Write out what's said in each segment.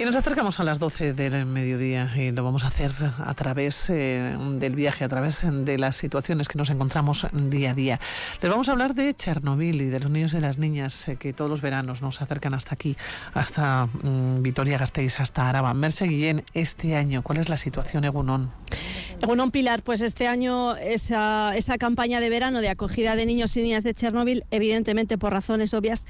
Y nos acercamos a las 12 del mediodía y lo vamos a hacer a través eh, del viaje, a través de las situaciones que nos encontramos día a día. Les vamos a hablar de Chernobyl y de los niños y las niñas eh, que todos los veranos nos acercan hasta aquí, hasta mm, Vitoria-Gasteiz, hasta Araba. Merce Guillén, este año, ¿cuál es la situación, Egunon? Egunon Pilar, pues este año esa, esa campaña de verano de acogida de niños y niñas de Chernobyl, evidentemente por razones obvias,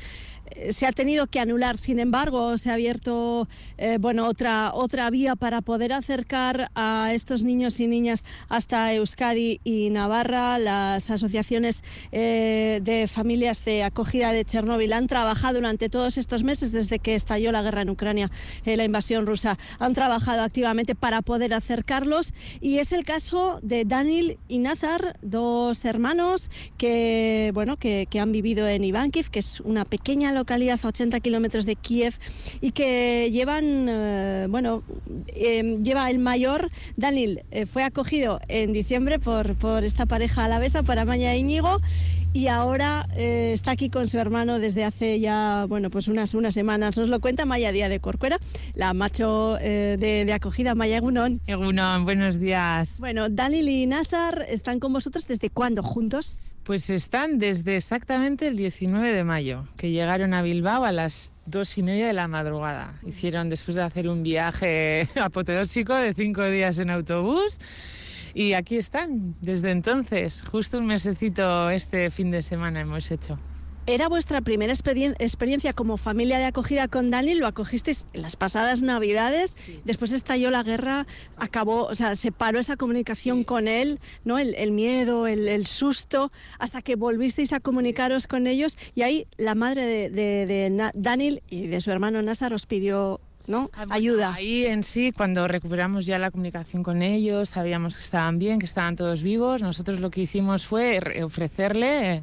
eh, se ha tenido que anular. Sin embargo, se ha abierto eh, bueno, otra, otra vía para poder acercar a estos niños y niñas hasta Euskadi y Navarra. Las asociaciones eh, de familias de acogida de Chernóbil han trabajado durante todos estos meses, desde que estalló la guerra en Ucrania, la invasión rusa, han trabajado activamente para poder acercarlos. Y es el caso de Daniel y Nazar, dos hermanos que, bueno, que han vivido en Ivankiv, que es una pequeña localidad a 80 kilómetros de Kiev y que llevan, eh, bueno, em, lleva el mayor, Daniel, eh, fue acogido en diciembre por, por esta pareja alavesa, por Amaya Íñigo, y ahora eh, está aquí con su hermano desde hace ya, bueno, pues unas, unas semanas. Nos lo cuenta Maya Díaz de Corcuera, la macho de, de, acogida, Maya. Egunon, buenos días. Bueno, Daniel y Nazar están con vosotros desde cuándo juntos? Pues están desde exactamente el 19 de mayo, que llegaron a Bilbao a las dos y media de la madrugada. Hicieron después de hacer un viaje apoteósico de cinco días en autobús. Y aquí están desde entonces, justo un mesecito este fin de semana hemos hecho. ¿Era vuestra primera experiencia como familia de acogida con Dani? ¿Lo acogisteis en las pasadas navidades? Sí. Después estalló la guerra, acabó, o sea, se paró esa comunicación sí. con él, ¿no? El, el miedo, el, el, susto, hasta que volvisteis a comunicaros con ellos y ahí la madre de, de, de Daniel y de su hermano Nazar os pidió ¿no? Ah, Ayuda. Ahí en sí, cuando recuperamos ya la comunicación con ellos, sabíamos que estaban bien, que estaban todos vivos. Nosotros lo que hicimos fue ofrecerle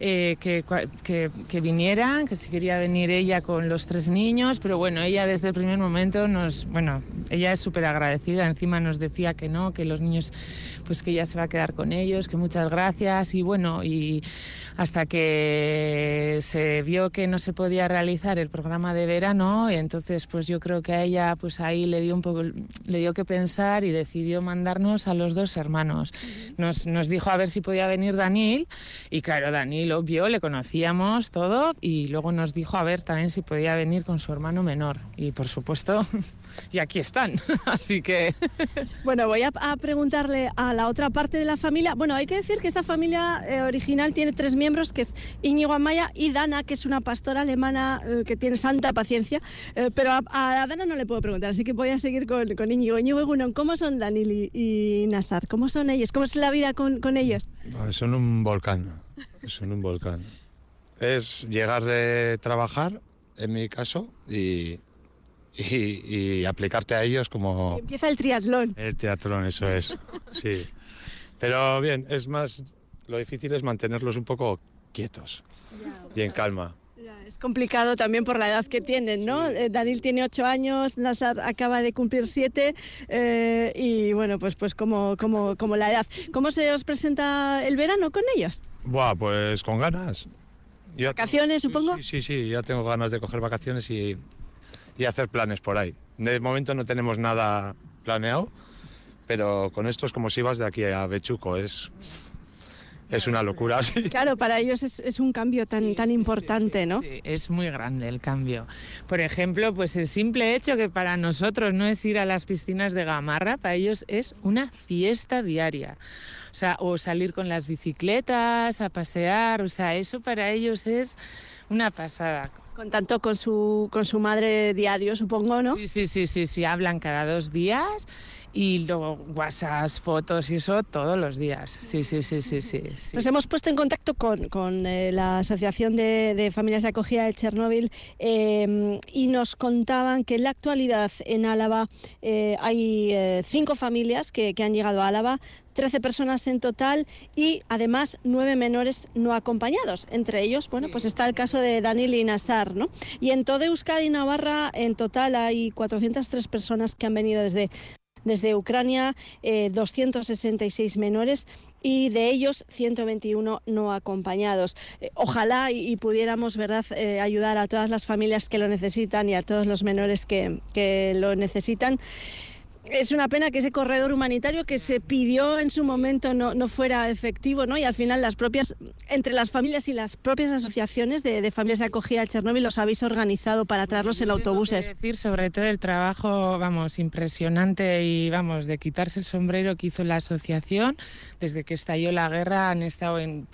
eh, que, que, que, vinieran, que si quería venir ella con los tres niños, pero bueno, ella desde el primer momento nos, bueno, ella es súper agradecida, encima nos decía que no, que los niños, pues que ella se va a quedar con ellos, que muchas gracias y bueno, y hasta que se vio que no se podía realizar el programa de verano, y entonces pues yo creo que a ella pues ahí le dio un poco le dio que pensar y decidió mandarnos a los dos hermanos. Nos, nos dijo a ver si podía venir Daniel y claro, Daniel obvio, le conocíamos todo y luego nos dijo a ver también si podía venir con su hermano menor y por supuesto y aquí están. Así que. Bueno, voy a, a, preguntarle a la otra parte de la familia. Bueno, hay que decir que esta familia eh, original tiene tres miembros, que es Íñigo Amaya y Dana, que es una pastora alemana eh, que tiene santa paciencia. Eh, pero a, a, Dana no le puedo preguntar, así que voy a seguir con, con Íñigo. Íñigo Egunon, ¿cómo son Daniel y, y Nazar? ¿Cómo son ellos? ¿Cómo es la vida con, con ellos? Son un volcán. Son un volcán. Es llegar de trabajar, en mi caso, y y, y, aplicarte a ellos como... Y empieza el triatlón. El triatlón, eso es, sí. Pero bien, es más, lo difícil es mantenerlos un poco quietos y en calma. Es complicado también por la edad que tienen, ¿no? Sí. Eh, Daniel tiene ocho años, Nazar acaba de cumplir siete eh, y bueno, pues, pues como, como, como la edad. ¿Cómo se os presenta el verano con ellos? Buah, pues con ganas. Yo, ¿Vacaciones, supongo? Sí, sí, sí, ya tengo ganas de coger vacaciones y y hacer planes por ahí. De momento no tenemos nada planeado, pero con esto es como si vas de aquí a Bechuco, es, es una locura. ¿sí? Claro, para ellos es, es un cambio tan, sí, tan importante, sí, ¿no? es muy grande el cambio. Por ejemplo, pues el simple hecho que para nosotros no es ir a las piscinas de Gamarra, para ellos es una fiesta diaria. O sea, o salir con las bicicletas, a pasear, o sea, eso para ellos es una pasada. Con tanto con su, con su madre diario, supongo, ¿no? Sí, sí, sí, sí, sí, hablan cada dos días y luego WhatsApp, fotos y eso todos los días. Sí, sí, sí, sí. sí, sí. Nos hemos puesto en contacto con, con eh, la Asociación de, de, Familias de Acogida de Chernóbil eh, y nos contaban que en la actualidad en Álava eh, hay cinco familias que, que han llegado a Álava 13 personas en total y además nueve menores no acompañados. Entre ellos, bueno, pues está el caso de Daniel y Nazar, ¿no? Y en toda Euskadi y Navarra, en total hay 403 personas que han venido desde desde Ucrania, eh, 266 menores y de ellos 121 no acompañados. Eh, ojalá y, pudiéramos ¿verdad? Eh, ayudar a todas las familias que lo necesitan y a todos los menores que, que lo necesitan es una pena que ese corredor humanitario que se pidió en su momento no, no, fuera efectivo, ¿no? Y al final las propias, entre las familias y las propias asociaciones de, familias de acogida a Chernóbil los habéis organizado para traerlos en autobuses. decir sobre todo el trabajo, vamos, impresionante y vamos, de quitarse el sombrero que hizo la asociación desde que estalló la guerra han estado en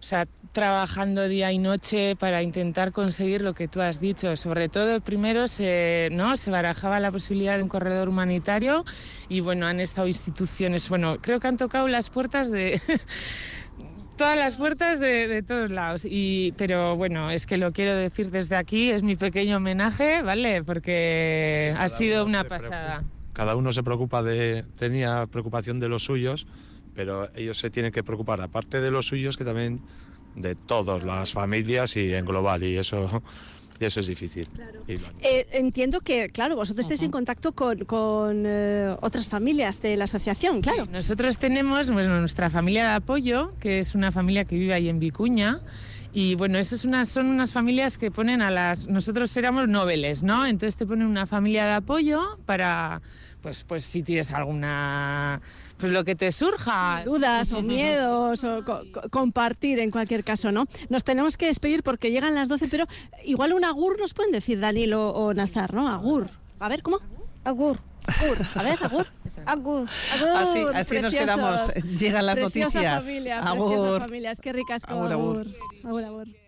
o sea, trabajando día y noche para intentar conseguir lo que tú has dicho. Sobre todo, primero se, ¿no? se barajaba la posibilidad de un corredor humanitario y bueno, han estado instituciones, bueno, creo que han tocado las puertas de... todas las puertas de, todos lados. Y, pero bueno, es que lo quiero decir desde aquí, es mi pequeño homenaje, ¿vale? Porque ha sido una pasada. Cada uno se preocupa de, tenía preocupación de los suyos pero ellos se tienen que preocupar, aparte de los suyos, que también de todas las familias y en global, y eso, y eso es difícil. Eh, entiendo que, claro, vosotros estáis en contacto con, con eh, otras familias de la asociación, claro. nosotros tenemos nuestra familia de apoyo, que es una familia que vive ahí en Vicuña, y bueno, esas son unas familias que ponen a las... Nosotros éramos noveles, ¿no? Entonces te ponen una familia de apoyo para, pues, pues si tienes alguna pues lo que te surja. Dudas o miedos o compartir en cualquier caso, ¿no? Nos tenemos que despedir porque llegan las 12, pero igual un agur nos pueden decir Daniel o, Nazar, ¿no? Agur. A ver, ¿cómo? Agur. Agur. A ver, agur. Agur. así así nos quedamos. Llegan las noticias. Familia, Agur. familias. Qué ricas. Agur, agur. agur, agur.